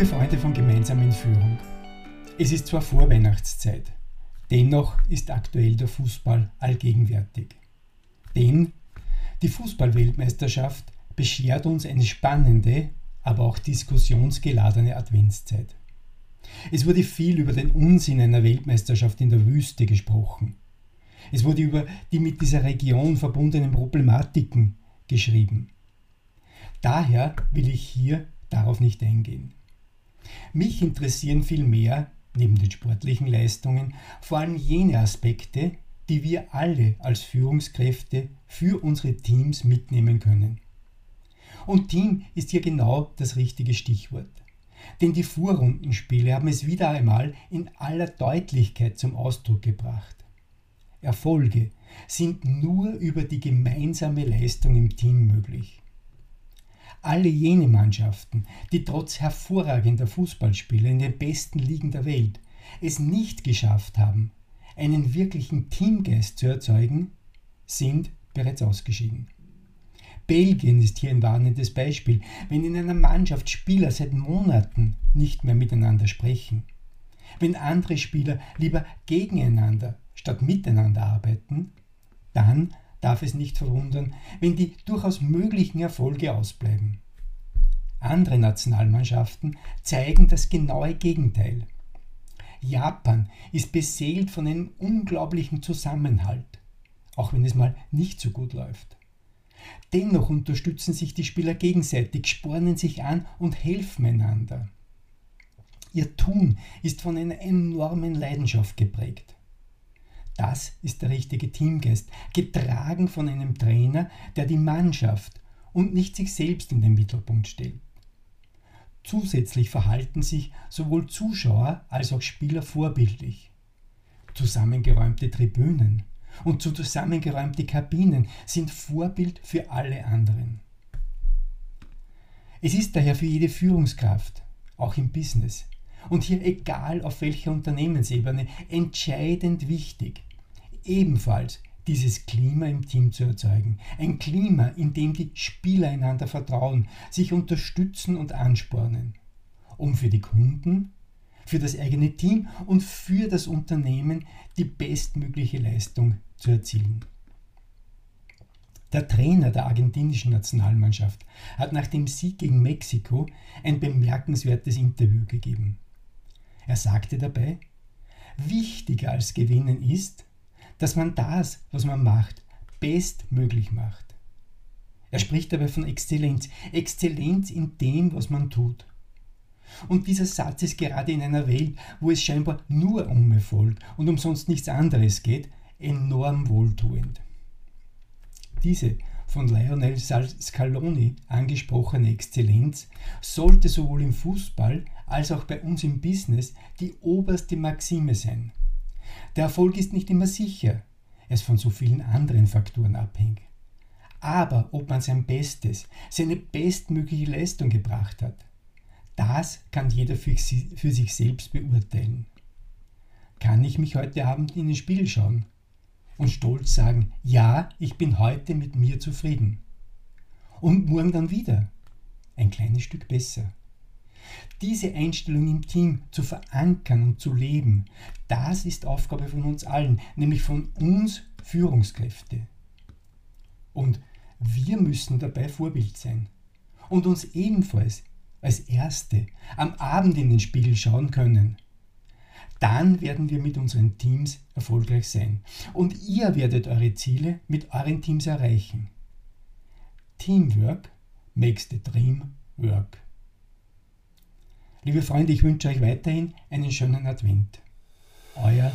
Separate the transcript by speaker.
Speaker 1: Liebe Freunde von Gemeinsam in Führung, es ist zwar Vorweihnachtszeit, dennoch ist aktuell der Fußball allgegenwärtig. Denn die Fußballweltmeisterschaft beschert uns eine spannende, aber auch diskussionsgeladene Adventszeit. Es wurde viel über den Unsinn einer Weltmeisterschaft in der Wüste gesprochen. Es wurde über die mit dieser Region verbundenen Problematiken geschrieben. Daher will ich hier darauf nicht eingehen. Mich interessieren vielmehr, neben den sportlichen Leistungen, vor allem jene Aspekte, die wir alle als Führungskräfte für unsere Teams mitnehmen können. Und Team ist hier genau das richtige Stichwort. Denn die Vorrundenspiele haben es wieder einmal in aller Deutlichkeit zum Ausdruck gebracht. Erfolge sind nur über die gemeinsame Leistung im Team möglich. Alle jene Mannschaften, die trotz hervorragender Fußballspiele in den besten Ligen der Welt es nicht geschafft haben, einen wirklichen Teamgeist zu erzeugen, sind bereits ausgeschieden. Belgien ist hier ein warnendes Beispiel, wenn in einer Mannschaft Spieler seit Monaten nicht mehr miteinander sprechen. Wenn andere Spieler lieber gegeneinander statt miteinander arbeiten, dann darf es nicht verwundern, wenn die durchaus möglichen Erfolge ausbleiben. Andere Nationalmannschaften zeigen das genaue Gegenteil. Japan ist beseelt von einem unglaublichen Zusammenhalt, auch wenn es mal nicht so gut läuft. Dennoch unterstützen sich die Spieler gegenseitig, spornen sich an und helfen einander. Ihr Tun ist von einer enormen Leidenschaft geprägt. Das ist der richtige Teamgeist, getragen von einem Trainer, der die Mannschaft und nicht sich selbst in den Mittelpunkt stellt. Zusätzlich verhalten sich sowohl Zuschauer als auch Spieler vorbildlich. Zusammengeräumte Tribünen und zusammengeräumte Kabinen sind Vorbild für alle anderen. Es ist daher für jede Führungskraft, auch im Business, und hier egal auf welcher Unternehmensebene, entscheidend wichtig, ebenfalls dieses Klima im Team zu erzeugen. Ein Klima, in dem die Spieler einander vertrauen, sich unterstützen und anspornen, um für die Kunden, für das eigene Team und für das Unternehmen die bestmögliche Leistung zu erzielen. Der Trainer der argentinischen Nationalmannschaft hat nach dem Sieg gegen Mexiko ein bemerkenswertes Interview gegeben. Er sagte dabei, wichtiger als Gewinnen ist, dass man das, was man macht, bestmöglich macht. Er spricht dabei von Exzellenz, Exzellenz in dem, was man tut. Und dieser Satz ist gerade in einer Welt, wo es scheinbar nur um Erfolg und um sonst nichts anderes geht, enorm wohltuend. Diese von Lionel Scaloni angesprochene Exzellenz sollte sowohl im Fußball als auch bei uns im Business die oberste Maxime sein. Der Erfolg ist nicht immer sicher, er ist von so vielen anderen Faktoren abhängig. Aber ob man sein Bestes, seine bestmögliche Leistung gebracht hat, das kann jeder für sich selbst beurteilen. Kann ich mich heute Abend in den Spiegel schauen und stolz sagen, ja, ich bin heute mit mir zufrieden. Und morgen dann wieder. Ein kleines Stück besser. Diese Einstellung im Team zu verankern und zu leben, das ist Aufgabe von uns allen, nämlich von uns Führungskräfte. Und wir müssen dabei Vorbild sein und uns ebenfalls als Erste am Abend in den Spiegel schauen können. Dann werden wir mit unseren Teams erfolgreich sein. Und ihr werdet eure Ziele mit euren Teams erreichen. Teamwork makes the dream work. Liebe Freunde, ich wünsche euch weiterhin einen schönen Advent. Euer